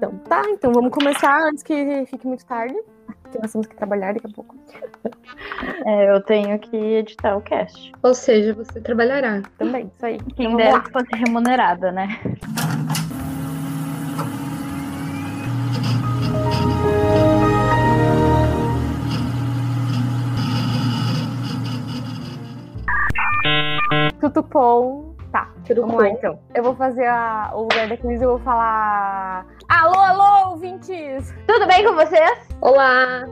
Então, tá, então vamos começar antes que fique muito tarde, porque nós temos que trabalhar daqui a pouco. É, eu tenho que editar o cast. Ou seja, você trabalhará. Também, isso aí. Quem Então, dera que fosse remunerada, né? Tutupom. Tá, Tudo vamos bom? lá então. Eu vou fazer a- o lugar da crise e eu vou falar. Tudo bem com vocês? Olá!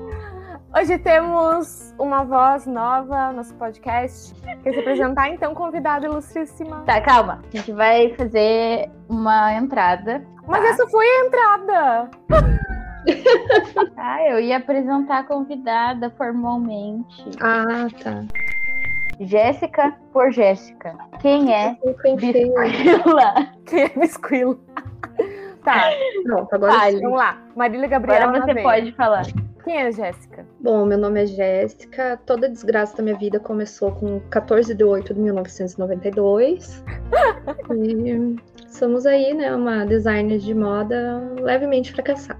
Hoje temos uma voz nova no nosso podcast. Quer se apresentar então, convidada ilustríssima? Tá, calma. A gente vai fazer uma entrada. Mas Tá. essa foi a entrada! Ah, eu ia apresentar a convidada formalmente. Ah, tá. Jéssica por Jéssica. Quem é Eu pensei. Biscoila? Que é bisquilo. Tá, Pronto, agora Fale. sim. vamos lá. Marília Gabriela. Agora você Naveira. pode falar. Quem é Jéssica? Bom, meu nome é Jéssica. Toda a desgraça da minha vida começou com 14 de 8 de 1992. e somos aí, né? Uma designer de moda levemente fracassada.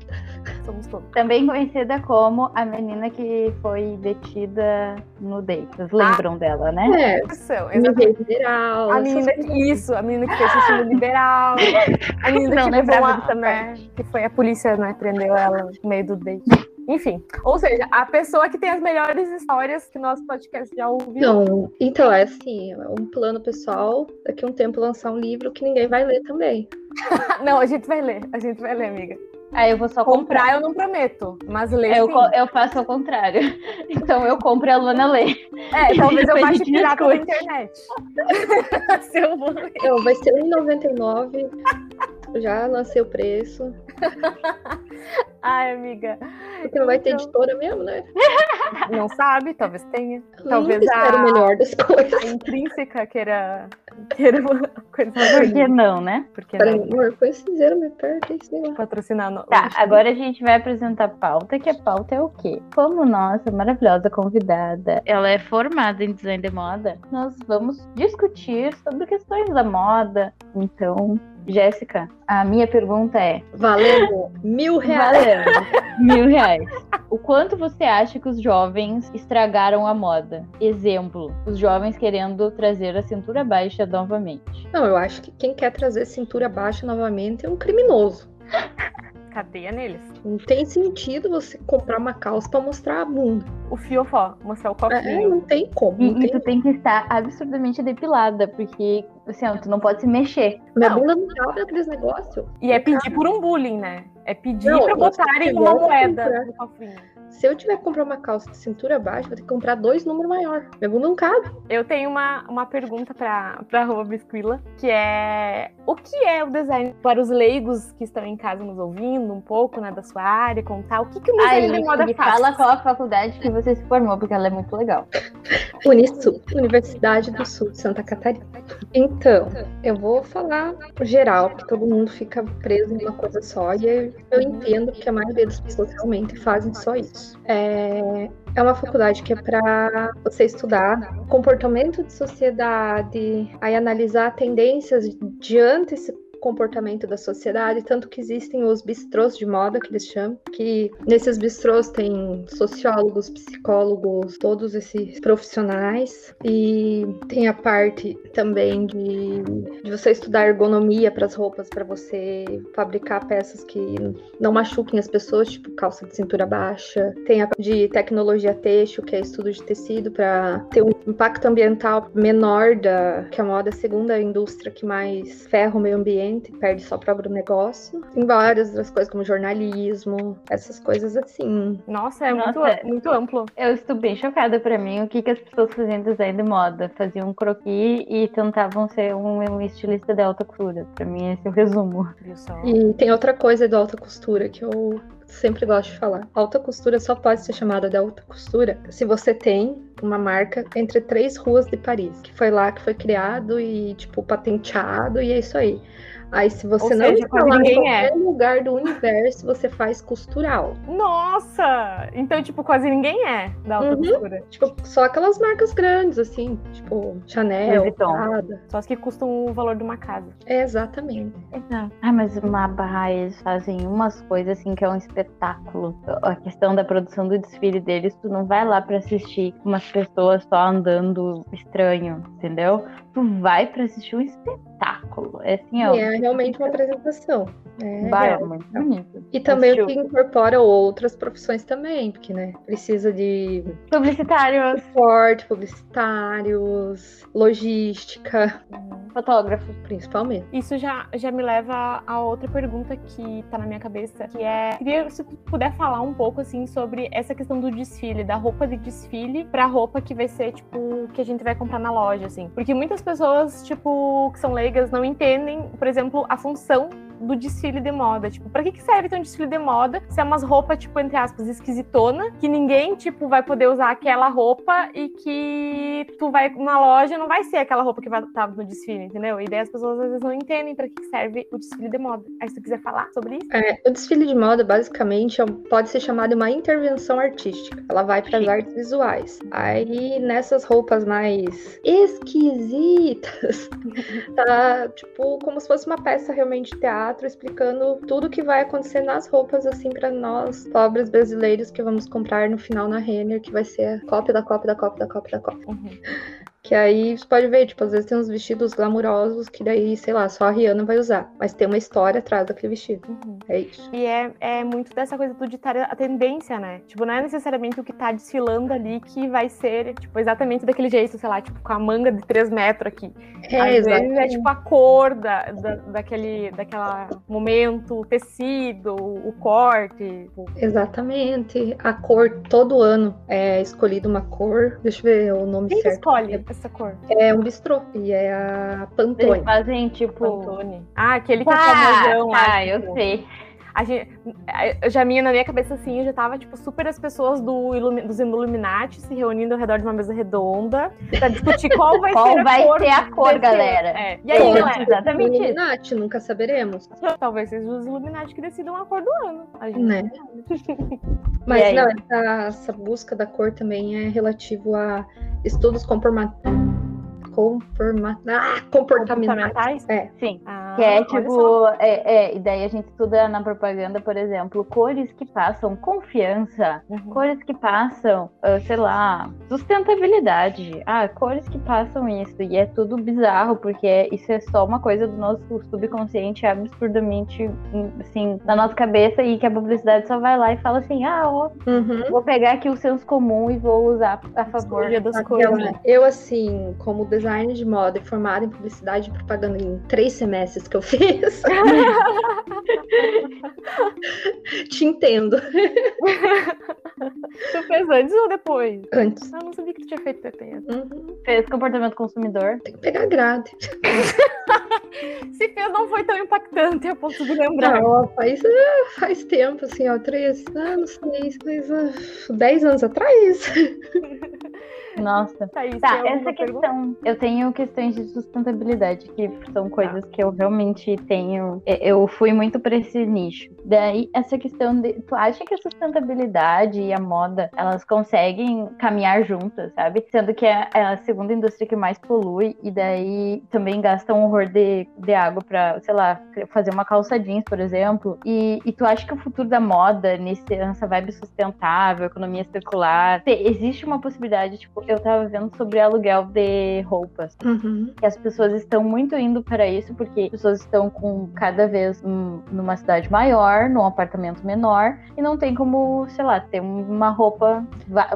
Somos todos. Também conhecida como a menina que foi detida no date. Vocês lembram dela, né? É, exatamente. liberal. A menina que, isso, a menina que fez o time liberal, a menina Não que lembrava levou a, né, que foi a polícia, né, prendeu ela no meio do date. Enfim, ou seja, a pessoa que tem as melhores histórias que nosso podcast já ouviu. Então, então, é assim, é um plano pessoal, daqui a um tempo lançar um livro que ninguém vai ler também. Não, a gente vai ler, a gente vai ler, amiga. Aí eu vou só comprar. Comprar eu não prometo, mas ler Eu, eu faço ao contrário. Então eu compro e a Luana lê. É, talvez eu Depois a baixe gente pirata na internet. Se eu vou ler. Então, vai ser R$1,99. Já lancei o preço. Ai, amiga, Porque não vai ter Então. editora mesmo, né? não sabe, talvez tenha. Eu Talvez nunca a- o melhor das coisas. A intrínseca queira, queira uma coisa Por que não, né? Porque Para não amor, põe cinzeiro me perto, sei lá. patrocinar no. Tá, agora a gente vai apresentar a pauta, que a pauta é o quê? Como nossa maravilhosa convidada, ela é formada em design de moda, nós vamos discutir sobre questões da moda. Então, Jéssica, a minha pergunta é: Valendo mil reais. valendo mil reais. O quanto você acha que os jovens estragaram a moda? Exemplo, os jovens querendo trazer a cintura baixa novamente. Não, eu acho que quem quer trazer cintura baixa novamente é um criminoso. Cadeia neles. Não tem sentido você comprar uma calça pra mostrar a bunda. O fiofó, mostrar o É, cofrinho. não tem como. Não E, e tem... tu tem que estar absurdamente depilada, porque assim, ó, tu não pode se mexer. Minha Não. bunda não cabe naqueles negócios. E é pedir por um bullying, né? É pedir Não, pra botarem que uma moeda no cofrinho. Se eu tiver que comprar uma calça de cintura baixa, vou ter que comprar dois números maior. Minha bunda não cabe. Eu tenho uma, uma pergunta pra, pra Rua Bisquila, que é o que é o design para os leigos que estão em casa nos ouvindo um pouco, né, da sua área, contar o que, que o design Aí, de moda me faz. fala qual a faculdade que você se formou, porque ela é muito legal. Unisul, Universidade do Sul de Santa Catarina. Então, eu vou falar geral, que todo mundo fica preso em uma coisa só, e eu- eu entendo que a maioria das pessoas realmente fazem só isso. É, é uma faculdade que é para você estudar comportamento de sociedade, aí analisar tendências diante comportamento da sociedade, tanto que existem os bistrôs de moda, que eles chamam, que nesses bistrôs tem sociólogos, psicólogos, todos esses profissionais, e tem a parte também de, de você estudar ergonomia para as roupas, para você fabricar peças que não machuquem as pessoas, tipo calça de cintura baixa, tem a de tecnologia têxtil, que é estudo de tecido, para ter um impacto ambiental menor da que a moda é a segunda indústria que mais ferra o meio ambiente, perde só para o agronegócio. Tem várias outras coisas, como jornalismo, essas coisas assim. Nossa, é Nossa. Muito, muito amplo. Eu estou bem chocada pra mim o que, que as pessoas faziam design de moda. Faziam um croquis e tentavam ser um, um estilista de alta costura. Pra mim, esse é o resumo. E tem outra coisa do alta costura que eu sempre gosto de falar. Alta costura só pode ser chamada de alta costura se você tem uma marca entre três ruas de Paris, que foi lá que foi criado e, tipo, patenteado, e é isso aí. Aí, se você Ou não seja, instalar quase em qualquer é. lugar do universo, você faz costural. Nossa! Então, tipo, quase ninguém é da alta Uhum. costura. Tipo, só aquelas marcas grandes, assim, tipo Chanel. Prada. Só as que custam o valor de uma casa. É, exatamente. Exato. Ah, mas o Mabá, eles fazem umas coisas assim que é um espetáculo. A questão da produção do desfile deles, tu não vai lá pra assistir umas pessoas só andando estranho, entendeu? Tu vai pra assistir um espetáculo. É assim, ó. E é realmente uma apresentação. É Vai, é real. muito bonito. E também o Assistiu. que incorpora outras profissões também, porque, né, precisa de Publicitários, suporte, publicitários, logística, fotógrafos. principalmente. Isso já, já me leva a outra pergunta que tá na minha cabeça, que é, queria se tu puder falar um pouco assim sobre essa questão do desfile, da roupa de desfile pra roupa que vai ser tipo que a gente vai comprar na loja assim. Porque muitas pessoas, tipo, que são leigas não entendem, por exemplo, a função do desfile de moda. Tipo, pra que, que serve ter um desfile de moda se é umas roupas, tipo, entre aspas, esquisitona, que ninguém, tipo, vai poder usar aquela roupa e que tu vai na loja não vai ser aquela roupa que vai estar no desfile, entendeu? E daí as pessoas às vezes não entendem pra que, que serve o desfile de moda. Aí se tu quiser falar sobre isso. É, o desfile de moda, basicamente, é pode ser chamado uma intervenção artística. Ela vai para as artes visuais. Aí, nessas roupas mais esquisitas, tá, tipo, como se fosse uma peça realmente teatro explicando tudo o que vai acontecer nas roupas, assim, para nós, pobres brasileiros, que vamos comprar no final na Renner, que vai ser a cópia da cópia da cópia da cópia da cópia. Uhum. Que aí você pode ver, tipo, às vezes tem uns vestidos glamurosos que daí, sei lá, só a Rihanna vai usar. Mas tem uma história atrás daquele vestido. Uhum. É isso. E é, é muito dessa coisa do ditar a tendência, né? Tipo, não é necessariamente o que tá desfilando ali que vai ser, tipo, exatamente daquele jeito, sei lá, tipo, com a manga de 3 metros aqui. É, Às vezes é exatamente. tipo a cor da, da, daquele, daquela momento, o tecido, o corte. tipo, Exatamente. A cor, todo ano é escolhida uma cor. Deixa eu ver o nome Quem que certo. escolhe essa cor? É um bistrô. E é a Pantone. Eles fazem tipo. Pantone. Ah, aquele que é Tá, famosão lá. tá, eu tipo, sei. A gente, eu já minha na minha cabeça assim, eu já tava tipo super as pessoas do Ilumi- dos Illuminati se reunindo ao redor de uma mesa redonda pra discutir qual vai Qual ser a vai cor ser a cor, galera? É. E aí, é? ser exatamente. Illuminati, nunca saberemos. talvez seja os Illuminati que decidam a cor do ano. A gente Né? Mas não, essa, essa busca da cor também é relativo a estudos comporma... Comporma... ah, comportamentais. É. Sim. Ah, Que é olha tipo, é, é, e daí a gente estuda na propaganda, por exemplo, cores que passam confiança, Uhum. cores que passam, ah, sei lá, sustentabilidade. Ah, cores que passam isso. E é tudo bizarro, porque isso é só uma coisa do nosso subconsciente absurdamente, assim, na nossa cabeça e que a publicidade só vai lá e fala assim: ah, ó, Uhum. vou pegar aqui o senso comum e vou usar a favor. Das cores. Eu, assim, como designer de moda e formada em publicidade e propaganda em três semestres que eu fiz, te entendo. Tu fez antes ou depois? Antes. Eu não sabia que tu tinha feito PP. Uhum. Fez comportamento consumidor. Tem que pegar grade. Se fez, não foi tão impactante a ponto de lembrar. Não, ó, faz, ah, faz tempo, assim, ó, três anos, seis, seis, ah, dez anos atrás. Nossa. Thaís, Tá, essa pergunta? questão. Eu tenho questões de sustentabilidade, que são coisas que eu realmente tenho. Eu fui muito pra esse nicho. Daí, essa questão de. Tu acha que a sustentabilidade e a moda elas conseguem caminhar juntas, sabe? Sendo que é é a segunda indústria que mais polui, e daí também gasta um horror de, de água pra, sei lá, fazer uma calça jeans, por exemplo. E, e tu acha que o futuro da moda, nesse, nessa vibe sustentável, economia circular, te- existe uma possibilidade, tipo, eu tava vendo sobre aluguel de roupas. Uhum. Que as pessoas estão muito indo para isso, porque as pessoas estão com cada vez numa cidade maior, num apartamento menor, e não tem como, sei lá, ter uma roupa,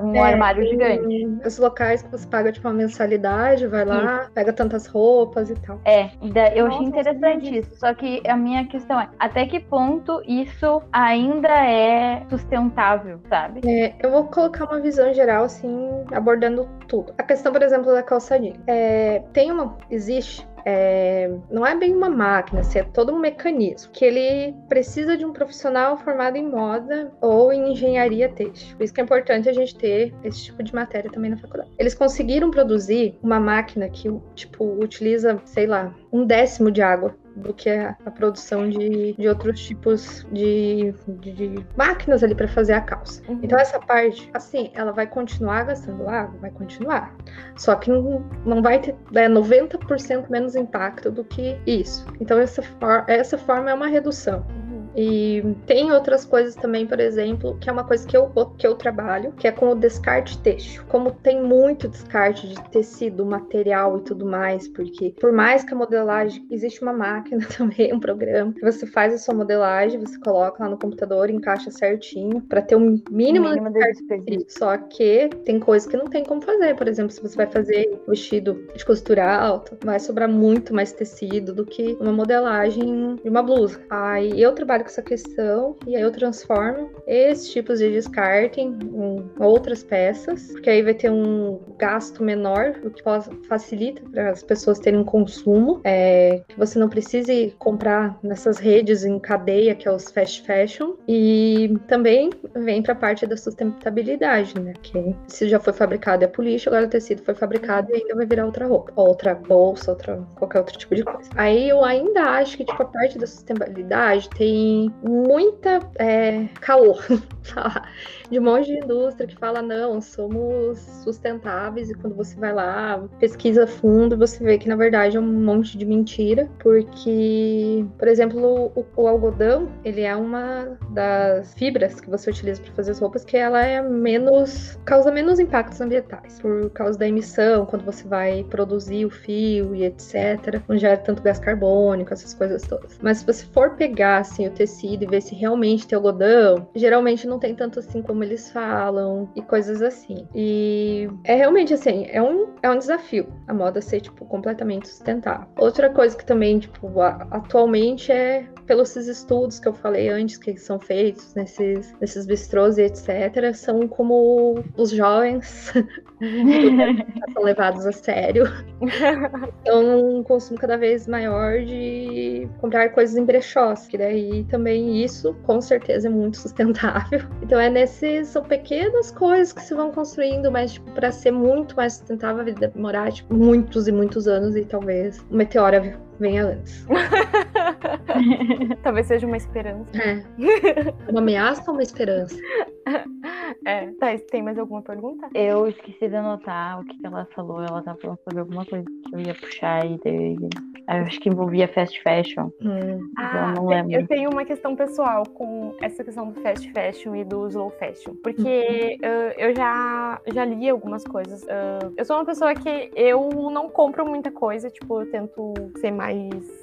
um É, armário gigante. Os locais que você paga, tipo, uma mensalidade, vai lá, pega tantas roupas e tal. É, eu achei Nossa, eu interessante isso. Só que a minha questão é, até que ponto isso ainda é sustentável, sabe? É, eu vou colocar uma visão geral, assim, abordando tudo. A questão, por exemplo, da calça jeans. É, tem uma. Existe é, não é bem uma máquina, assim, é todo um mecanismo que ele precisa de um profissional formado em moda ou em engenharia têxtil. Por isso que é importante a gente ter esse tipo de matéria também na faculdade. Eles conseguiram produzir uma máquina que, tipo, utiliza, sei lá, um décimo de água do que a, a produção de, de outros tipos de, de, de máquinas ali para fazer a calça. Uhum. Então essa parte, assim, ela vai continuar gastando água, vai continuar. Só que não, não vai ter é, 90% menos impacto do que isso. Então essa, for, essa forma é uma redução. E tem outras coisas também, por exemplo, que é uma coisa que eu, que eu trabalho, que é com o descarte têxtil. Como tem muito descarte de tecido, material e tudo mais, porque por mais que a modelagem, existe uma máquina também, um programa, que você faz a sua modelagem, você coloca lá no computador, encaixa certinho, para ter um mínimo, mínimo de desperdício. Só que tem coisas que não tem como fazer. Por exemplo, se você vai fazer vestido de costura alta, vai sobrar muito mais tecido do que uma modelagem de uma blusa. Aí eu trabalho trabalho com essa questão e aí eu transformo esses tipos de descarte em outras peças, porque aí vai ter um gasto menor, o que facilita para as pessoas terem um consumo, é, que você não precise comprar nessas redes em cadeia, que é os fast fashion, e também vem para a parte da sustentabilidade, né? Que se já foi fabricado é por lixo, agora o tecido foi fabricado e ainda vai virar outra roupa, outra bolsa, outra, qualquer outro tipo de coisa. Aí eu ainda acho que, tipo, a parte da sustentabilidade tem muita é, calor de um monte de indústria que fala não, somos sustentáveis e quando você vai lá, pesquisa fundo, você vê que na verdade é um monte de mentira, porque, por exemplo, o, o algodão, ele é uma das fibras que você utiliza para fazer as roupas que ela é menos causa menos impactos ambientais, por causa da emissão, quando você vai produzir o fio e etc, não gera tanto gás carbônico, essas coisas todas. Mas se você for pegar assim o tecido e ver se realmente tem algodão, geralmente não tem tanto assim como eles falam e coisas assim. E é realmente assim, é um, é um desafio a moda ser, tipo, completamente sustentável. Outra coisa que também, tipo, atualmente é pelos estudos que eu falei antes, que são feitos nesses, nesses bistrôs e etc., são como os jovens são levados a sério. Então, um consumo cada vez maior de comprar coisas em brechós, que daí também isso, com certeza, é muito sustentável. Então, é nesses, são pequenas coisas que se vão construindo, mas, tipo, para ser muito mais sustentável, a vida demorar, tipo, muitos e muitos anos e talvez o meteoro venha antes. Talvez seja uma esperança. É. Uma ameaça ou uma esperança? É. Tá, tem mais alguma pergunta? Eu esqueci de anotar o que ela falou. Ela tá falando sobre alguma coisa que eu ia puxar e daí. Eu acho que envolvia fast fashion. Hum. Ah, eu não lembro. Eu tenho uma questão pessoal com essa questão do fast fashion e do slow fashion. Porque uhum. uh, eu já, já li algumas coisas. Uh, eu sou uma pessoa que eu não compro muita coisa. Tipo, eu tento ser mais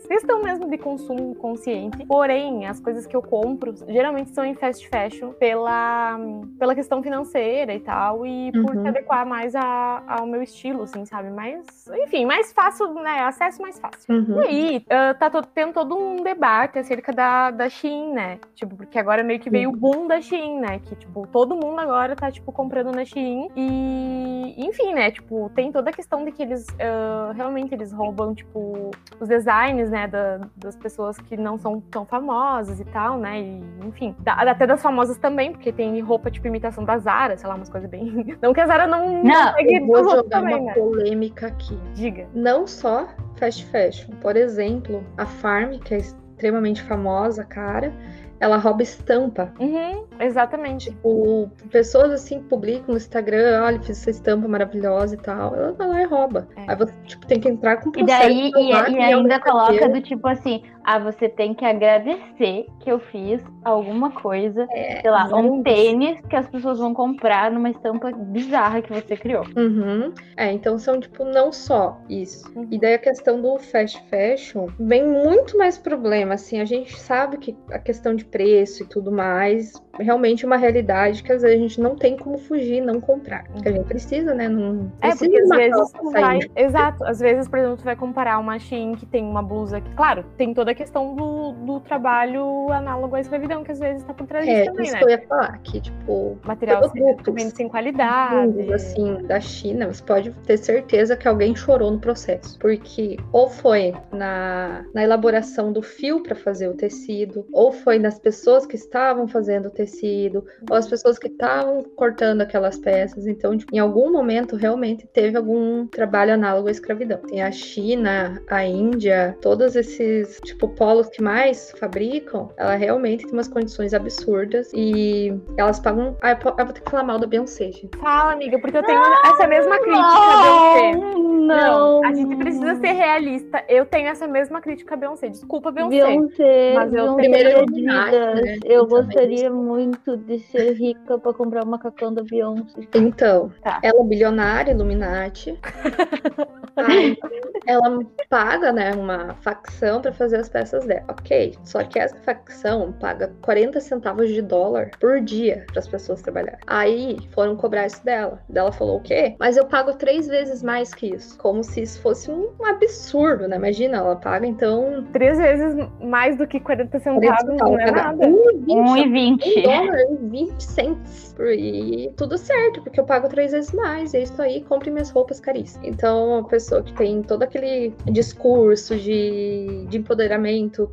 questão mesmo de consumo consciente. Porém, as coisas que eu compro geralmente são em fast fashion pela, pela questão financeira e tal, e por uhum. se adequar mais a, ao meu estilo, assim, sabe? Mais, enfim, mais fácil, né? Acesso mais fácil. Uhum. E aí, uh, tá todo, tendo todo um debate acerca da, da Shein, né? Tipo, porque agora meio que veio o boom da Shein, né? Que, tipo, todo mundo agora tá, tipo, comprando na Shein. E, enfim, né? Tipo, tem toda a questão de que eles uh, realmente eles roubam, tipo, os designs, né? da, das pessoas que não são tão famosas e tal, né, e, enfim, da, até das famosas também, porque tem roupa tipo imitação da Zara, sei lá, umas coisas bem... Não que a Zara não, não eu vou jogar também, uma né? polêmica aqui. Diga. Não só fast fashion, por exemplo, a Farm, que é extremamente famosa, cara, ela rouba estampa. Uhum, exatamente. Tipo, pessoas assim publicam no Instagram, olha, fiz essa estampa maravilhosa e tal. Ela vai lá e rouba. É. Aí você tipo, tem que entrar com processo. E daí, e, e ainda coloca do tipo assim, ah, você tem que agradecer que eu fiz alguma coisa, é, sei lá, um tênis que as pessoas vão comprar numa estampa bizarra que você criou. Uhum. É, então são, tipo, não só isso. Uhum. E daí a questão do fast fashion vem muito mais problema, assim, a gente sabe que a questão de preço e tudo mais, realmente é uma realidade que às vezes a gente não tem como fugir, não comprar. Porque a gente precisa, né? Não É, precisa porque às vezes vai. Exato. Às vezes, por exemplo, tu vai comparar uma Shein que tem uma blusa que, claro, tem toda a questão do, do trabalho análogo à escravidão, que às vezes tá por trás disso É, também, isso né? que eu ia falar, que, tipo, Material produtos também sem qualidade. assim, da China, você pode ter certeza que alguém chorou no processo. Porque ou foi na, na elaboração do fio para fazer o tecido, ou foi nas pessoas que estavam fazendo o tecido, ou as pessoas que estavam cortando aquelas peças. Então, tipo, em algum momento, realmente teve algum trabalho análogo à escravidão. Tem a China, a Índia, todos esses, tipo, polos que mais fabricam, ela realmente tem umas condições absurdas e elas pagam. Ah, eu vou ter que falar mal da Beyoncé, gente. Fala, amiga, porque eu tenho essa mesma crítica, Beyoncé. Não, a gente precisa ser realista. Eu tenho essa mesma crítica a Beyoncé. Desculpa, Beyoncé. Beyoncé, Mas eu Primeiro é Illuminati, diva. né? Eu Então, gostaria muito de ser rica pra comprar o macacão da Beyoncé. Então, Tá. ela é bilionária, Illuminati. Ela paga, né, uma facção para fazer as peças dela. Ok. Só que essa facção paga 40 centavos de dólar por dia para as pessoas trabalharem. Aí foram cobrar isso dela. Ela falou o quê? Mas eu pago três vezes mais que isso. Como se isso fosse um absurdo, né? Imagina, ela paga então Três vezes mais do que 40 40 centavos, centavos. não é nada. 1,20 1,20. um dólar e 20 cents. E tudo certo, porque eu pago três vezes mais. É isso aí, compre minhas roupas caríssimas. Então, uma pessoa que tem todo aquele discurso de, de empoderamento,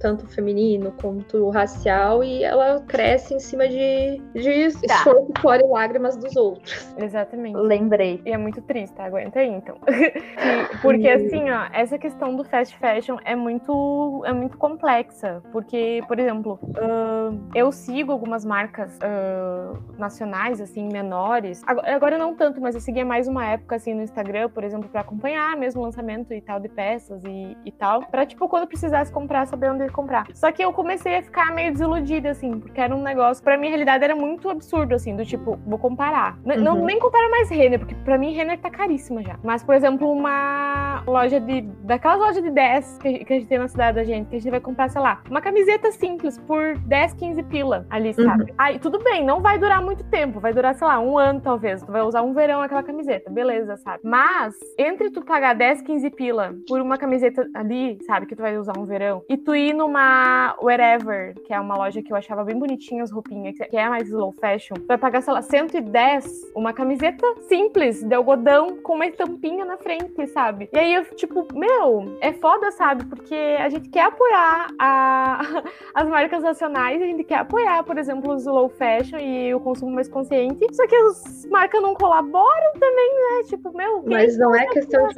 tanto feminino quanto racial, e ela cresce em cima de, de Tá. esforço, suor e lágrimas dos outros. Exatamente. Lembrei. E é muito triste, aguenta aí, então. E- porque assim, ó, essa questão do fast fashion é muito, é muito complexa. Porque, por exemplo, ahn, eu sigo algumas marcas ahn, nacionais, assim, menores. Agora, agora não tanto, mas eu seguia mais uma época, assim, no Instagram, por exemplo, pra acompanhar mesmo o lançamento e tal de peças e, e tal. Pra, tipo, quando precisasse comprar, saber onde comprar. Só que eu comecei a ficar meio desiludida, assim, porque era um negócio, pra mim, a realidade era muito absurdo, assim, do tipo, vou comparar. N- Não, Uhum. nem compara mais Renner, porque pra mim Renner tá caríssima já. Mas, por exemplo, uma loja de. daquelas lojas de 10 que, que a gente tem na cidade da gente, que a gente vai comprar, sei lá, uma camiseta simples por 10, 15 pila ali, sabe? Aí, tudo bem, não vai durar muito tempo, vai durar, sei lá, um ano talvez. Tu vai usar um verão aquela camiseta, beleza, sabe? Mas, entre tu pagar 10, 15 pila por uma camiseta ali, sabe, que tu vai usar um verão, e tu ir numa Wherever, que é uma loja que eu achava bem bonitinha as roupinhas, que- que é mais slow fashion, tu vai pagar, sei lá, 110, uma camiseta simples, de algodão, com uma estampinha na frente, sabe? E aí eu, tipo, meu, é foda, sabe? Porque a gente quer apoiar a- as marcas nacionais, a gente quer apoiar, por exemplo, o slow fashion e o consumo mais consciente, só que as marcas não colaboram também, né? Tipo, meu, Mas não é questão de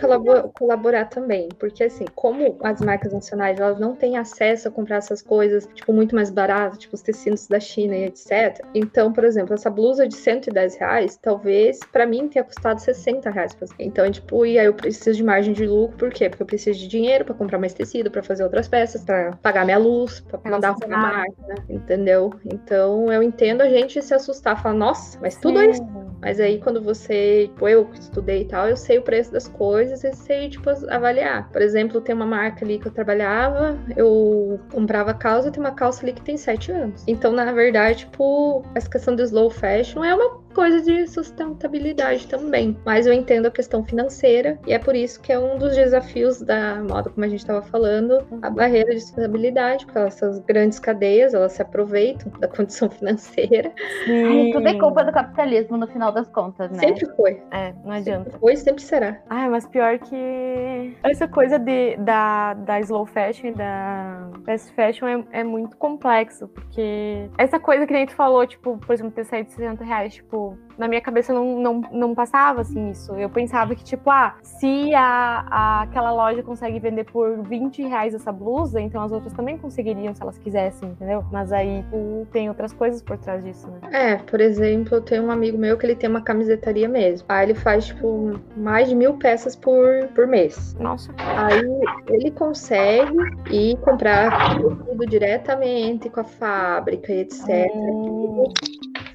colaborar também, porque assim, como as marcas nacionais elas não têm acesso a comprar essas coisas, tipo, muito mais baratas, tipo os tecidos da China e etc. Então, por exemplo, essa blusa de 110 reais, talvez pra mim tenha custado 60 reais. Então, tipo, e aí eu preciso de margem de lucro, por quê? Porque eu preciso de dinheiro pra comprar mais tecido, pra fazer outras peças, pra pagar minha luz, pra Pagar mandar arrumar a máquina, entendeu? Então, eu entendo a gente se assustar, falar, nossa, mas tudo Sim. isso mas aí, quando você, tipo, eu que estudei e tal, eu sei o preço das coisas e sei, tipo, avaliar. Por exemplo, tem uma marca ali que eu trabalhava, eu comprava calça, tem uma calça ali que tem sete anos. Então, na verdade, tipo, essa questão do slow fashion é uma coisa de sustentabilidade também. Mas eu entendo a questão financeira e é por isso que é um dos desafios da moda, como a gente estava falando, a barreira de sustentabilidade, porque essas grandes cadeias, elas se aproveitam da condição financeira. Ai, tudo é culpa do capitalismo no final das contas, né? Sempre foi. É, não adianta. Sempre foi e sempre será. Ai, mas pior que essa coisa de, da, da slow fashion e da fast fashion é, é muito complexo, porque essa coisa que nem tu falou, tipo, por exemplo, ter saído de 60 reais, tipo, na minha cabeça não, não, não passava assim isso. Eu pensava que, tipo, ah, se a, a, aquela loja consegue vender por 20 reais essa blusa, então as outras também conseguiriam se elas quisessem, entendeu? Mas aí tipo, tem outras coisas por trás disso, né? É, por exemplo, eu tenho um amigo meu que ele tem uma camisetaria mesmo. Aí ele faz, tipo, mais de mil peças por, por mês. Nossa. Aí ele consegue ir comprar tudo diretamente com a fábrica e etc. Hum,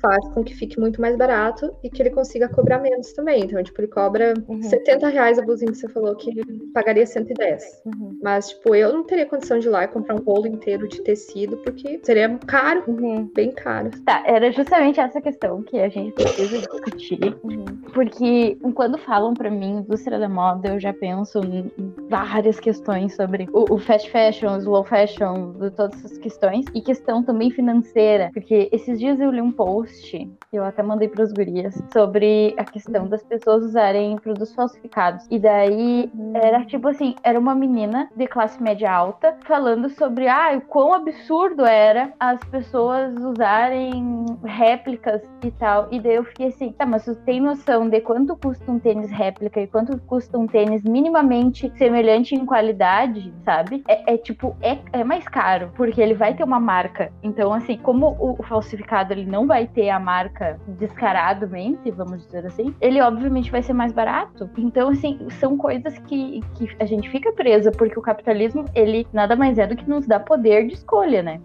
faz com que fique muito mais barato e que ele consiga cobrar menos também. Então, tipo, ele cobra uhum. 70 reais a blusinha que você falou que pagaria 110. Uhum. Mas, tipo, eu não teria condição de ir lá e comprar um rolo inteiro de tecido, porque seria caro, uhum. bem caro. Tá, era justamente essa questão que a gente precisa discutir. Uhum. Porque quando falam para mim indústria da moda, eu já penso em várias questões sobre o, o fast fashion, o slow fashion, todas essas questões. E questão também financeira, porque esses dias eu li um post, eu até mandei para os gurias, sobre a questão das pessoas usarem produtos falsificados. E daí era tipo assim, era uma menina de classe média alta falando sobre ah, o quão absurdo era as pessoas usarem réplicas e tal. E daí eu fiquei assim, tá, mas tu tem noção de quanto custa um tênis réplica e quanto custa um tênis minimamente semelhante em qualidade, sabe? É, é tipo, é, é mais caro, porque ele vai ter uma marca. Então, assim, como o, o falsificado ele não vai ter a marca descaradamente, vamos dizer assim, ele obviamente vai ser mais barato. Então, assim, são coisas que, que a gente fica presa, porque o capitalismo, ele nada mais é do que nos dá poder de escolha, né?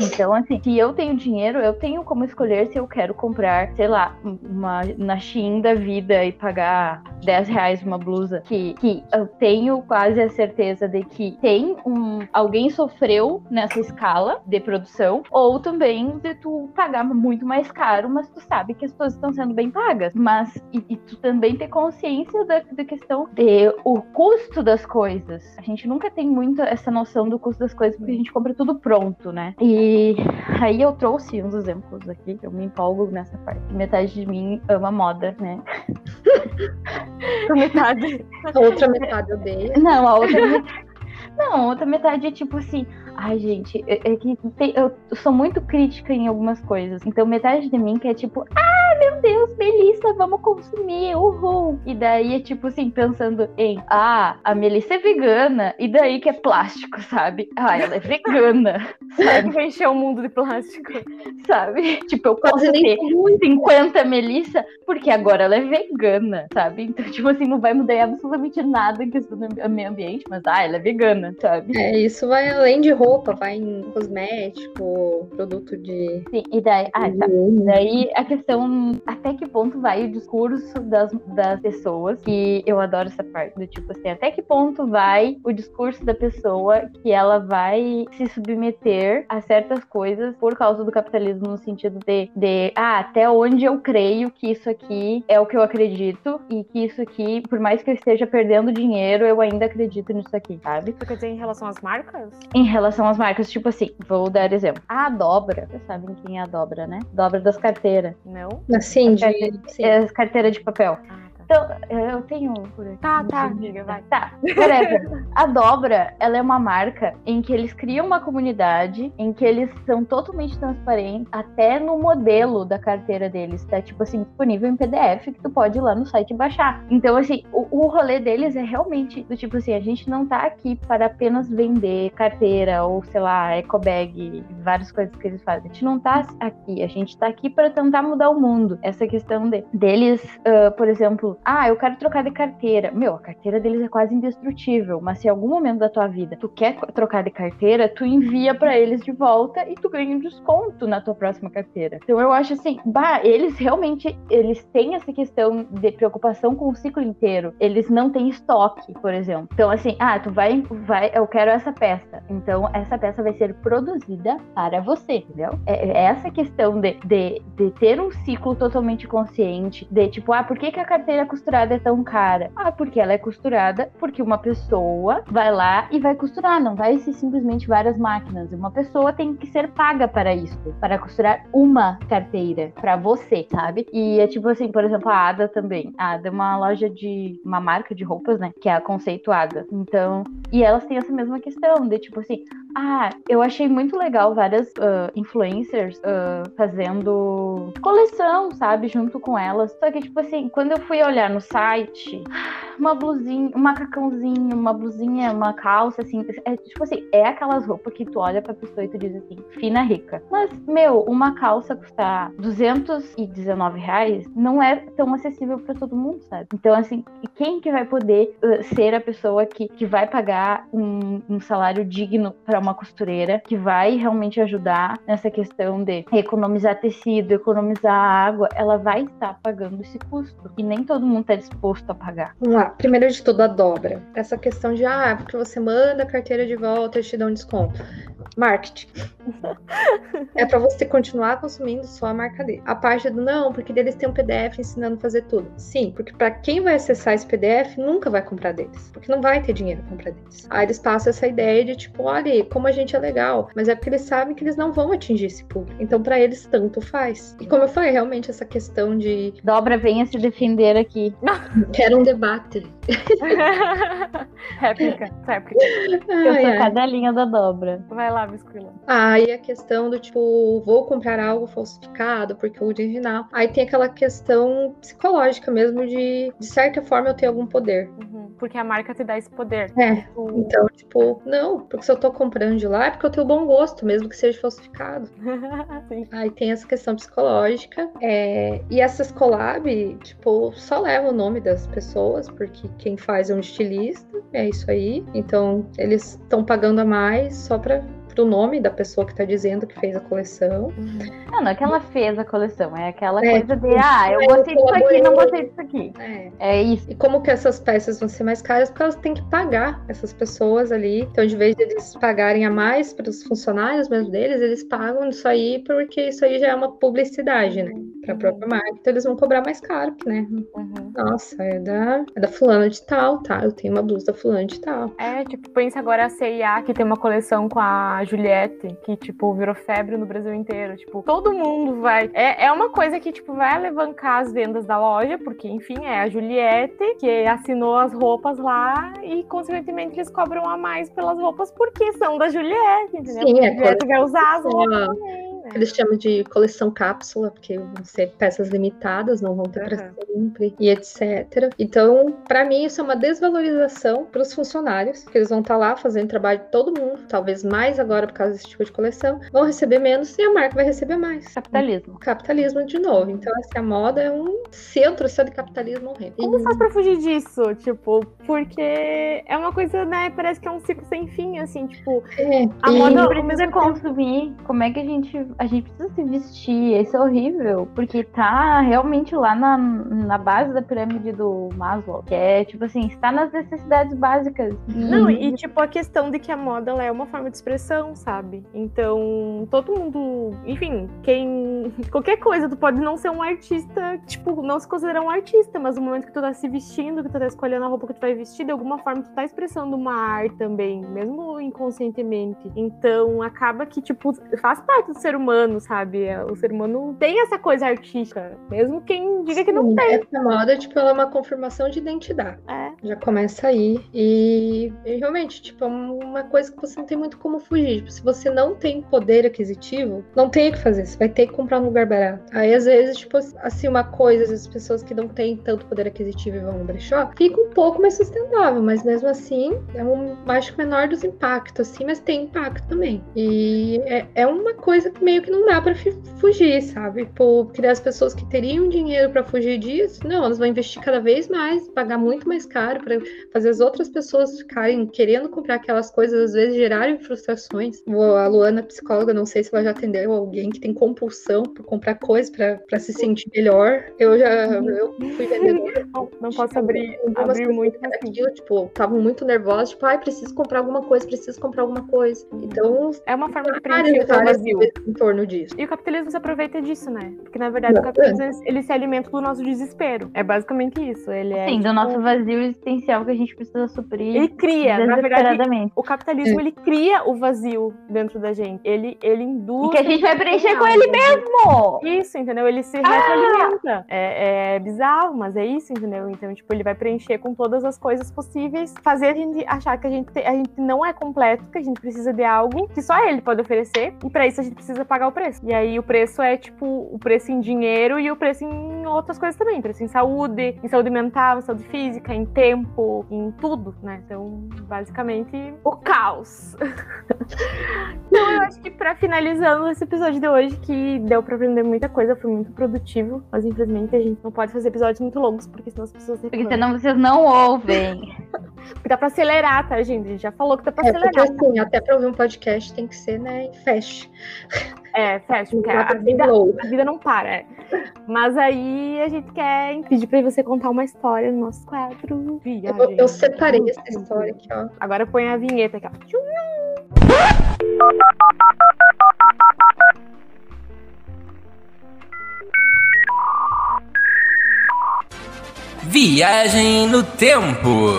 Então, assim, se eu tenho dinheiro, eu tenho como escolher se eu quero comprar, sei lá, uma na Shein da vida e pagar 10 reais uma blusa que, que eu tenho quase a certeza de que tem um alguém sofreu nessa escala de produção, ou também de tu pagar muito mais caro, mas tu sabe que as coisas estão sendo bem pagas. Mas e, e tu também ter consciência da, da questão de o custo das coisas. A gente nunca tem muito essa noção do custo das coisas porque a gente compra tudo pronto, né? E aí eu trouxe uns exemplos aqui, eu me empolgo nessa parte. Metade de mim ama moda, né? a metade. A outra metade odeia. Não, a outra metade. Não, outra metade é tipo assim, Ai, gente, é, é que tem, eu sou muito crítica em algumas coisas. Então, metade de mim que é tipo, ah, meu Deus, Melissa, vamos consumir, uhul. E daí é tipo assim, pensando em, ah, a Melissa é vegana, e daí que é plástico, sabe? Ah, ela é vegana. Sabe? que vai encher o mundo de plástico. Sabe? Tipo, eu posso ter 50 Melissa, porque agora ela é vegana, sabe? Então, tipo assim, não vai mudar absolutamente nada em questão do meio ambiente, mas, ah, ela é vegana, sabe? É, isso vai além de roupa, vai em cosmético, produto de. Sim, e daí, ah, tá. daí a questão até que ponto vai o discurso das, das pessoas, que eu adoro essa parte, do tipo assim, até que ponto vai o discurso da pessoa que ela vai se submeter a certas coisas por causa do capitalismo, no sentido de, de ah, até onde eu creio que isso aqui é o que eu acredito e que isso aqui, por mais que eu esteja perdendo dinheiro, eu ainda acredito nisso aqui, sabe? Você quer dizer em relação às marcas? Em relação relação às marcas, tipo assim, vou dar exemplo. A dobra, vocês sabem quem é a dobra, né? Dobra das carteiras. Não? Assim, de... Carteira, É carteira de papel. Então, eu tenho por aqui. Tá, tá, vai. Tá, whatever. A Dobra, ela é uma marca em que eles criam uma comunidade, em que eles são totalmente transparentes, até no modelo da carteira deles. Tá, tipo assim, disponível em PDF, que tu pode ir lá no site baixar. Então, assim, o, o rolê deles é realmente do tipo assim, a gente não tá aqui para apenas vender carteira ou, sei lá, eco bag, várias coisas que eles fazem. A gente não tá aqui, a gente tá aqui para tentar mudar o mundo. Essa questão de, deles, uh, por exemplo, ah, eu quero trocar de carteira. Meu, a carteira deles é quase indestrutível, mas se em algum momento da tua vida tu quer trocar de carteira, tu envia para eles de volta e tu ganha um desconto na tua próxima carteira. Então eu acho assim, bah, eles realmente eles têm essa questão de preocupação com o ciclo inteiro. Eles não têm estoque, por exemplo. Então assim, ah, tu vai vai, eu quero essa peça. Então essa peça vai ser produzida para você, entendeu? É, é essa questão de, de, de ter um ciclo totalmente consciente, de tipo, ah, por que que a carteira costurada é tão cara? Ah, porque ela é costurada porque uma pessoa vai lá e vai costurar, não vai ser simplesmente várias máquinas. Uma pessoa tem que ser paga para isso, para costurar uma carteira para você, sabe? E é tipo assim, por exemplo, a Ada também. A Ada é uma loja de uma marca de roupas, né, que é a conceituada. Então, e elas têm essa mesma questão de tipo assim, ah, eu achei muito legal várias uh, influencers uh, fazendo coleção, sabe, junto com elas. Só que tipo assim, quando eu fui olhar olhar no site, uma blusinha, um macacãozinho, uma blusinha, uma calça, assim. É, tipo assim, é aquelas roupas que tu olha pra pessoa e tu diz assim, fina, rica. Mas, meu, uma calça custar 219 reais não é tão acessível pra todo mundo, sabe? Então, assim, quem que vai poder uh, ser a pessoa que, que vai pagar um, um salário digno para uma costureira, que vai realmente ajudar nessa questão de economizar tecido, economizar água, ela vai estar pagando esse custo. E nem todo mundo está disposto a pagar. Vamos lá. Primeiro de tudo, a dobra. Essa questão de, ah, porque você manda a carteira de volta, eles te dão um desconto. Marketing. é para você continuar consumindo só a marca dele. A parte do não, porque deles tem um PDF ensinando a fazer tudo. Sim, porque para quem vai acessar esse PDF, nunca vai comprar deles. Porque não vai ter dinheiro para comprar deles. Aí eles passam essa ideia de tipo, olha, como a gente é legal. Mas é porque eles sabem que eles não vão atingir esse público. Então, para eles, tanto faz. E como eu falei, realmente essa questão de. Dobra, venha se defender aqui. Quero um debate. réplica, réplica. Eu sou cadelinha da dobra. Vai lá, Biscuila. Aí a questão do tipo, vou comprar algo falsificado porque o original. Aí tem aquela questão psicológica mesmo de, de certa forma, eu ter algum poder. Uhum, porque a marca te dá esse poder. É. Tipo... Então, tipo, não, porque se eu tô comprando de lá é porque eu tenho bom gosto, mesmo que seja falsificado. Aí tem essa questão psicológica. É... E essas collab, tipo, só leva o nome das pessoas, porque quem faz é um estilista, é isso aí. Então, eles estão pagando a mais só para pro nome da pessoa que tá dizendo que fez a coleção. Não, não é que ela fez a coleção, é aquela é, coisa de, tipo, ah, eu gostei disso aqui, não gostei disso aqui. É. é. isso. E como que essas peças vão ser mais caras? Porque elas têm que pagar essas pessoas ali. Então, de vez de eles pagarem a mais para os funcionários mesmo deles, eles pagam isso aí porque isso aí já é uma publicidade, né? Para a própria marca. Então, eles vão cobrar mais caro, né? Uhum. Nossa, é da, é da fulana de tal, tá? Eu tenho uma blusa da fulana de tal. É, tipo, pensa agora a CIA que tem uma coleção com a Juliette, que, tipo, virou febre no Brasil inteiro. Tipo, todo mundo vai. É, é uma coisa que, tipo, vai alavancar as vendas da loja, porque, enfim, é a Juliette que assinou as roupas lá e, consequentemente, eles cobram a mais pelas roupas porque são da Juliette, entendeu? Sim, é a Juliette vai usar as roupas também. Eles chamam de coleção cápsula, porque vão ser peças limitadas, não vão ter uhum. para sempre, e etc. Então, para mim, isso é uma desvalorização para os funcionários, que eles vão estar tá lá fazendo trabalho de todo mundo, talvez mais agora por causa desse tipo de coleção, vão receber menos e a marca vai receber mais. Capitalismo. Capitalismo de novo. Então, essa a moda é um centro só de capitalismo horrendo. Como faz para fugir disso? Tipo, porque é uma coisa, né? Parece que é um ciclo sem fim, assim, tipo. É, a moda precisa consumir. Como é que a gente a gente precisa se vestir, isso é horrível, porque tá realmente lá na, na base da pirâmide do Maslow, que é tipo assim, está nas necessidades básicas. Não, e tipo a questão de que a moda é uma forma de expressão, sabe? Então, todo mundo, enfim, quem qualquer coisa, tu pode não ser um artista, tipo, não se considerar um artista, mas no momento que tu tá se vestindo, que tu tá escolhendo a roupa que tu vai vestir, de alguma forma tu tá expressando uma arte também, mesmo inconscientemente. Então, acaba que tipo faz parte do ser humano humano, sabe? É, o ser humano tem essa coisa artística, mesmo quem diga Sim, que não tem. Essa moda, tipo, ela é uma confirmação de identidade. É. Já começa aí. E, e, realmente, tipo, é uma coisa que você não tem muito como fugir. Tipo, se você não tem poder aquisitivo, não tem o que fazer. Você vai ter que comprar um lugar barato. Aí, às vezes, tipo, assim, uma coisa, as pessoas que não têm tanto poder aquisitivo e vão no brechó, fica um pouco mais sustentável, mas mesmo assim, é um acho menor dos impactos, assim, mas tem impacto também. E é, é uma coisa que meio que não dá para fugir, sabe? Porque as pessoas que teriam dinheiro para fugir disso, não, elas vão investir cada vez mais, pagar muito mais caro para fazer as outras pessoas ficarem querendo comprar aquelas coisas, às vezes gerarem frustrações. A Luana, psicóloga, não sei se ela já atendeu alguém que tem compulsão por comprar coisas para se sentir melhor. Eu já eu fui vendedora. Não, não posso abrir, abrir muito assim. aquilo, tipo, estavam muito nervosas, tipo, ai, preciso comprar alguma coisa, preciso comprar alguma coisa. Então, é uma forma de preencher o vazio. Torno disso. E o capitalismo se aproveita disso, né? Porque na verdade o capitalismo ele se alimenta do nosso desespero. É basicamente isso. Ele é Sim, tipo... do nosso vazio existencial que a gente precisa suprir. Ele cria, na verdade, desesperadamente. o capitalismo ele cria o vazio dentro da gente. Ele, ele induz. E que a gente vai preencher com ele mesmo! Isso, entendeu? Ele se retroalimenta. É, é bizarro, mas é isso, entendeu? Então, tipo, ele vai preencher com todas as coisas possíveis, fazer a gente achar que a gente, te- a gente não é completo, que a gente precisa de algo que só ele pode oferecer, e pra isso a gente precisa pagar o preço. E aí o preço é, tipo, o preço em dinheiro e o preço em outras coisas também. Preço em saúde, em saúde mental, em saúde física, em tempo, em tudo, né? Então, basicamente, o caos. Então, eu acho que pra finalizando esse episódio de hoje, que deu pra aprender muita coisa, foi muito produtivo, mas infelizmente a gente não pode fazer episódios muito longos, porque senão as pessoas Porque reclamam. senão vocês não ouvem. Porque dá pra acelerar, tá, gente? A gente já falou que dá pra É, porque acelerar. assim, até pra ouvir um podcast tem que ser, né, fast. É, porque Não dá a ser vida, a vida não para. é. Mas aí a gente quer pedir pra você contar uma história no nosso quadro. Eu, Viagem. eu separei essa história aqui, ó. Agora põe a vinheta aqui, ó. Tchum. Viagem no tempo.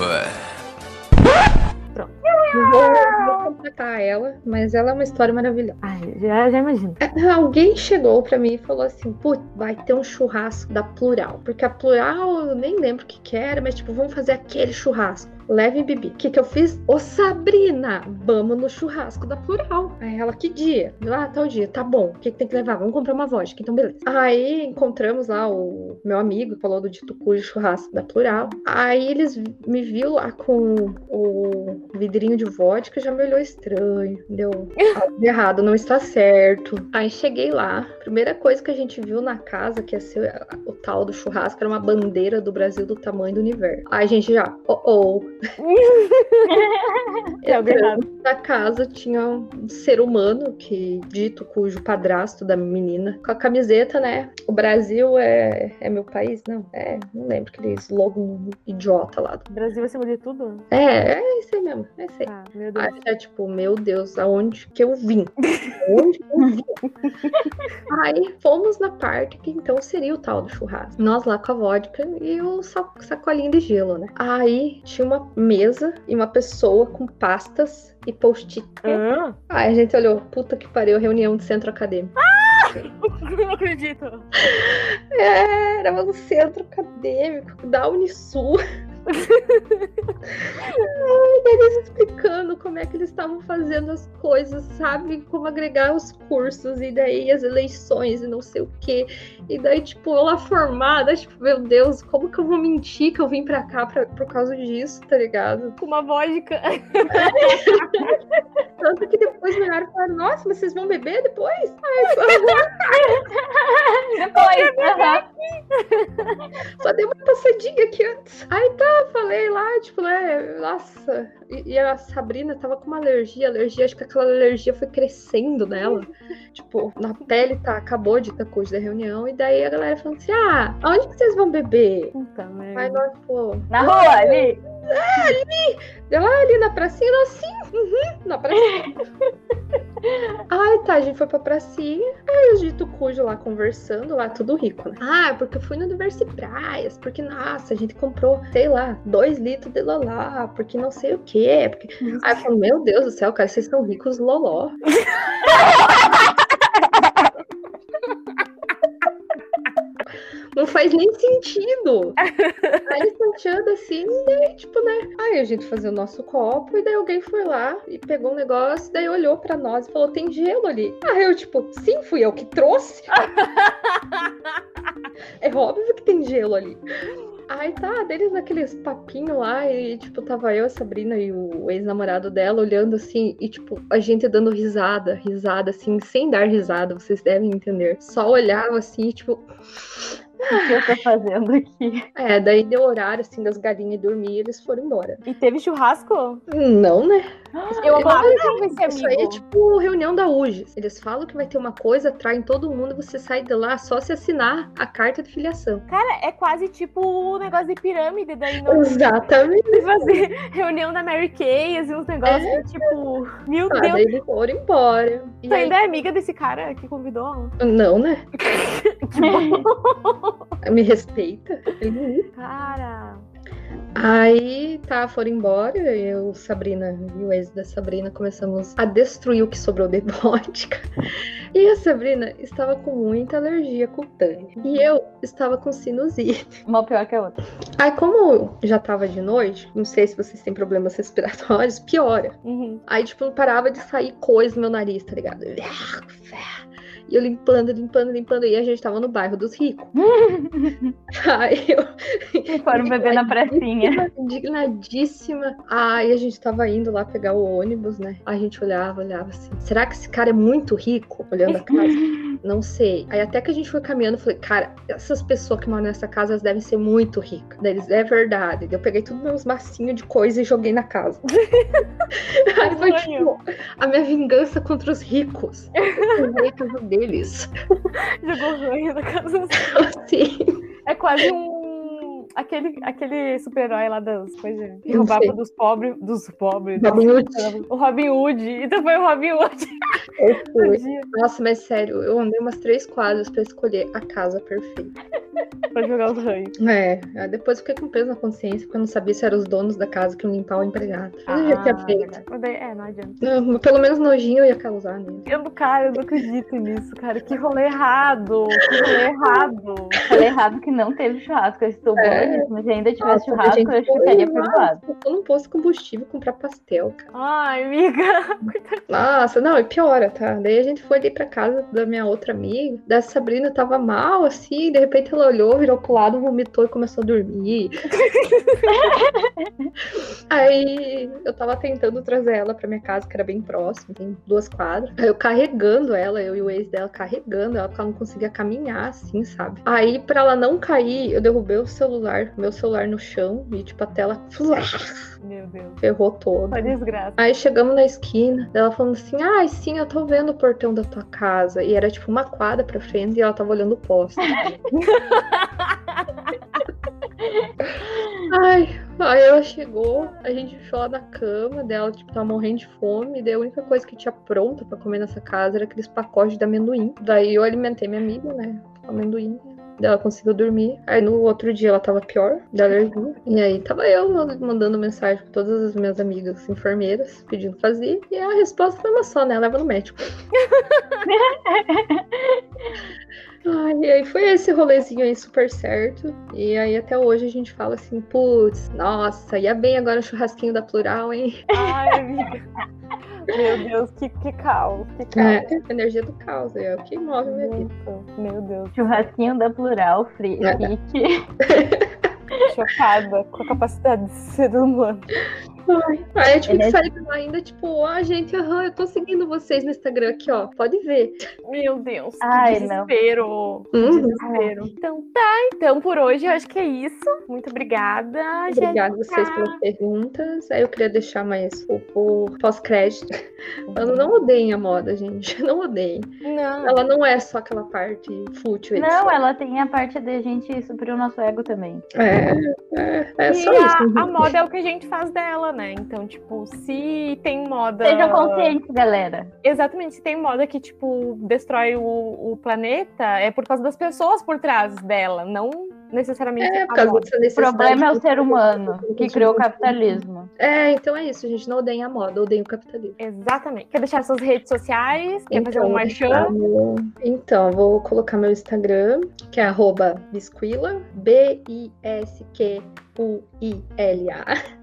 Não vou, vou completar ela, mas ela é uma história maravilhosa. Ai, já, já imagino. Alguém chegou pra mim e falou assim: Putz, vai ter um churrasco da Plural. Porque a Plural, eu nem lembro o que, que era, mas tipo, vamos fazer aquele churrasco. Leve bebi. O que, que eu fiz? Ô Sabrina, vamos no churrasco da Plural. Aí ela, que dia? Ah, tal dia. Tá bom. O que, que tem que levar? Vamos comprar uma vodka. Então, beleza. Aí encontramos lá o meu amigo, falou do dito cujo churrasco da Plural. Aí eles me viu lá com o vidrinho de vodka, já me olhou estranho. Deu errado, não está certo. Aí cheguei lá. Primeira coisa que a gente viu na casa, que ia ser o tal do churrasco, era uma bandeira do Brasil do tamanho do universo. Aí a gente já, oh oh. É algo errado. Na casa tinha um ser humano que dito cujo padrasto da menina com a camiseta, né? O Brasil é, é meu país, não? É, não lembro aquele slogan idiota lá. Brasil acima de tudo? É, é isso aí mesmo, é isso aí. Ah, meu Deus. Aí é tipo, meu Deus, aonde que eu vim? Aonde que eu vim? Aí fomos na parte que então seria o tal do churrasco. Nós lá com a vodka e o sa- sacolinho de gelo, né? Aí tinha uma mesa e uma pessoa com pastas e post-it. Ah, Aí a gente olhou, puta que pariu, reunião de centro acadêmico. não acredito. É, era um centro acadêmico da Unisul. Ai, eles explicando como é que eles estavam fazendo as coisas, sabe? Como agregar os cursos, e daí as eleições e não sei o quê. E daí, tipo, eu lá formada, tipo, meu Deus, como que eu vou mentir que eu vim pra cá pra- por causa disso, tá ligado? Com uma vodka. Tanto que depois olharam e falaram, nossa, mas vocês vão beber depois? Depois, aham. Só dei uma passadinha aqui antes. Aí tá, falei lá, tipo, né? Nossa. E, e a Sabrina tava com uma alergia, alergia, acho que aquela alergia foi crescendo nela. tipo, na pele tá, acabou de estar coisa da reunião. E daí a galera falando assim: ah, aonde que vocês vão beber? Puta Aí merda. nós, pô, Na rua, ali. Deu lá ali na pracinha, nós sim, uhum, na pracinha. Ai, tá, a gente foi pra pracinha. Aí o dito cujo lá conversando, lá tudo rico, né? Ah, porque eu fui no Diversi Praias, porque, nossa, a gente comprou, sei lá, dois litros de loló, porque não sei o quê. Porque... Aí eu falo, meu Deus do céu, cara, vocês são ricos loló. Não faz nem sentido. Aí eles estão assim, e daí, tipo, né? Aí a gente fazia o nosso copo, e daí alguém foi lá e pegou um negócio, daí olhou pra nós e falou: tem gelo ali. Aí eu, tipo, sim, fui eu que trouxe. é óbvio que tem gelo ali. Aí tá, deles naqueles papinhos lá, e tipo, tava eu, a Sabrina e o ex-namorado dela olhando assim, e tipo, a gente dando risada, risada, assim, sem dar risada, vocês devem entender. Só olhava assim, tipo, O que eu tô fazendo aqui? é, daí deu horário assim das galinhas dormir e eles foram embora. E teve churrasco? Não, né? Eu Eu amava esse Isso aí é tipo reunião da UGES. Eles falam que vai ter uma coisa, atraem todo mundo, você sai de lá só se assinar a carta de filiação. Cara, é quase tipo o negócio de pirâmide, daí não Exatamente. fazer reunião da Mary Kay, assim, uns negócios tipo. Meu Ah, Deus, daí eles foram embora. E tu aí, ainda é amiga desse cara que convidou? não, né? Me respeita. Ele- Cara. Aí, tá, foram embora. Eu, Sabrina e o ex da Sabrina começamos a destruir o que sobrou de vodka. E a Sabrina estava com muita alergia cutânea. E eu estava com sinusite. Uma pior que a outra. Aí, como já tava de noite, não sei se vocês têm problemas respiratórios, piora. Uhum. Aí, tipo, não parava de sair coisa no meu nariz, tá ligado? Eu limpando, limpando, limpando. E a gente tava no bairro dos ricos. Aí eu. Foram beber na pracinha. Indignadíssima. Aí a gente tava indo lá pegar o ônibus, né? A gente olhava, olhava assim. Será que esse cara é muito rico? Olhando a casa. Não sei. Aí até que a gente foi caminhando, eu falei, cara, essas pessoas que moram nessa casa elas devem ser muito ricas. Daí eles, é verdade. Eu peguei todos meus macinhos de coisa e joguei na casa. Aí foi tipo, a minha vingança contra os ricos. Eu joguei a casa deles. Jogou ranho na casa. Assim. É quase um. Aquele, aquele super-herói lá das coisas que roubava dos pobres. Dos pobres. Robin Hood. O Robin Hood. Então foi o Robin Hood. Nossa, mas sério, eu andei umas três quadras pra escolher a casa perfeita. pra jogar os ranhos. É, aí depois fiquei com peso na consciência, porque eu não sabia se eram os donos da casa que iam limpar o empregado. Mas eu já tinha feito. Mas daí- É, não adianta. Não, pelo menos nojinho eu ia causar mesmo. Eu, cara, eu não acredito nisso, cara. Que rolê errado. Que rolê errado. Falei errado que não teve churrasco. Eu estou É. mas se ainda tivesse Nossa, a churrasco, gente eu acho que estaria perdoado. Eu num posto combustível comprar pastel, cara. Ai, amiga. Nossa, não, e piora, tá? Daí a gente foi ali pra casa da minha outra amiga. Da Sabrina tava mal, assim, de repente ela olhou, virou pro lado, vomitou e começou a dormir. Aí eu tava tentando trazer ela pra minha casa, que era bem próximo, tem duas quadras. Aí eu carregando ela, eu e o ex dela carregando ela, porque ela não conseguia caminhar, assim, sabe? Aí, pra ela não cair, eu derrubei o celular, meu celular no chão, e tipo, a tela Meu Deus. ferrou todo. Desgraça. Aí chegamos na esquina, ela falando assim: Ai, sim, eu tô vendo o portão da tua casa. E era tipo uma quadra pra frente e ela tava olhando o poste. Ai, aí ela chegou, a gente ficou lá na cama dela, tipo, tava morrendo de fome. Daí a única coisa que tinha pronta pra comer nessa casa era aqueles pacotes de amendoim. Daí eu alimentei minha amiga, né? Com amendoim. Ela conseguiu dormir. Aí no outro dia ela tava pior, da alergia. E aí tava eu mandando mensagem pra todas as minhas amigas enfermeiras, pedindo fazer. E a resposta foi uma só, né? Leva no médico. Ai, e aí foi esse rolezinho aí super certo. E aí até hoje a gente fala assim, putz, nossa, ia bem agora o churrasquinho da plural, hein? Ai, amiga. Meu Deus, que, que caos. Que caos. É, energia do caos, é o que move a minha vida. Meu Deus. Churrasquinho da plural, free, É. Chocada com a capacidade de ser humano. Ai, aí eu tive que Ele é- de lá ainda, tipo, ó, gente, aham, eu tô seguindo vocês no Instagram aqui, ó. Pode ver. Meu Deus. Ai, que não. desespero. Que Uhum. desespero. Então tá, então por hoje eu acho que é isso. Muito obrigada. Obrigada a vocês pelas perguntas. Aí eu queria deixar mais o, o pós-crédito. Eu não odeiem a moda, gente. Não odeiem. Não. Ela não é só aquela parte fútil. Não, etc. ela tem a parte da gente suprir o nosso ego também. É, é, é e só a, isso. a moda é o que a gente faz dela, né? Então, tipo, se tem moda. Sejam conscientes, galera. Exatamente, se tem moda que, tipo, destrói o, o planeta, é por causa das pessoas por trás dela, não necessariamente É, por causa moda. dessa O problema é o ser humano que criou o capitalismo. É, então é isso, gente. Não odeiem a moda, odeiem o capitalismo. Exatamente. Quer deixar suas redes sociais? Quer fazer um meu- Então, vou colocar meu Instagram, que é arroba Bisquila, B-I-S-Q-U-I-L-A.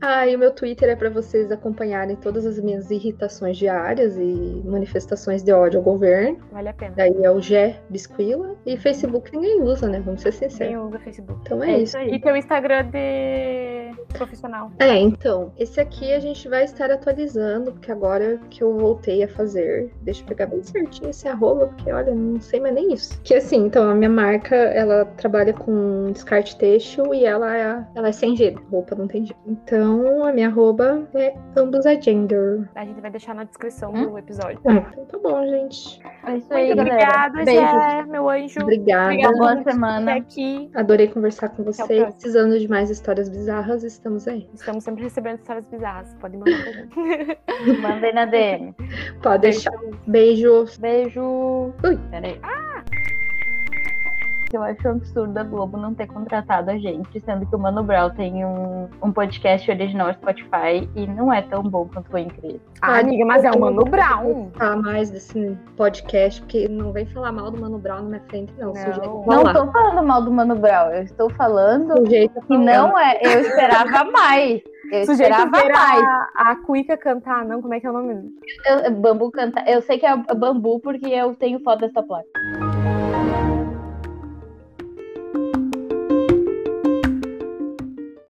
Ah, e o meu Twitter é para vocês acompanharem todas as minhas irritações diárias e manifestações de ódio ao governo. Vale a pena. Daí é o Gé Bisquila. E Facebook ninguém usa, né? Vamos ser sinceros. usa Facebook. Então é, É isso. aí. E teu Instagram de profissional. É, então, esse aqui a gente vai estar atualizando, porque agora que eu voltei a fazer, deixa eu pegar bem certinho esse arroba, porque olha, não sei mais nem isso. Que assim, então, a minha marca, ela trabalha com descarte têxtil e ela é, ela é sem gênero, roupa não tem gênero. Então, a minha arroba é ambos a gender. A gente vai deixar na descrição Hum? do episódio. Ah, então tá bom, gente. É isso aí, Muito galera. obrigada, Beijo. Jé, meu anjo. Obrigada. Obrigada Boa semana. aqui. Adorei conversar com próximo. Precisando de mais histórias bizarras, estamos aí. Estamos sempre recebendo histórias bizarras. Pode mandar. Mandei na DM. Pode deixar. Beijos. Beijo. Ui. Peraí. que eu acho um absurdo a Globo não ter contratado a gente, sendo que o Mano Brown tem um, um podcast original Spotify e não é tão bom quanto foi incrível. Ah, amiga, mas é o Mano Brown. Falar mais desse podcast, porque não vem falar mal do Mano Brown na minha frente, não. Não. Não tô falando mal do Mano Brown, eu estou falando Sujeito que não é. Eu esperava mais. Eu Sujeito esperava ver mais. a, a Cuica cantar, não? Como é que é o nome? Eu, bambu canta. Eu sei que é bambu porque eu tenho foto dessa placa.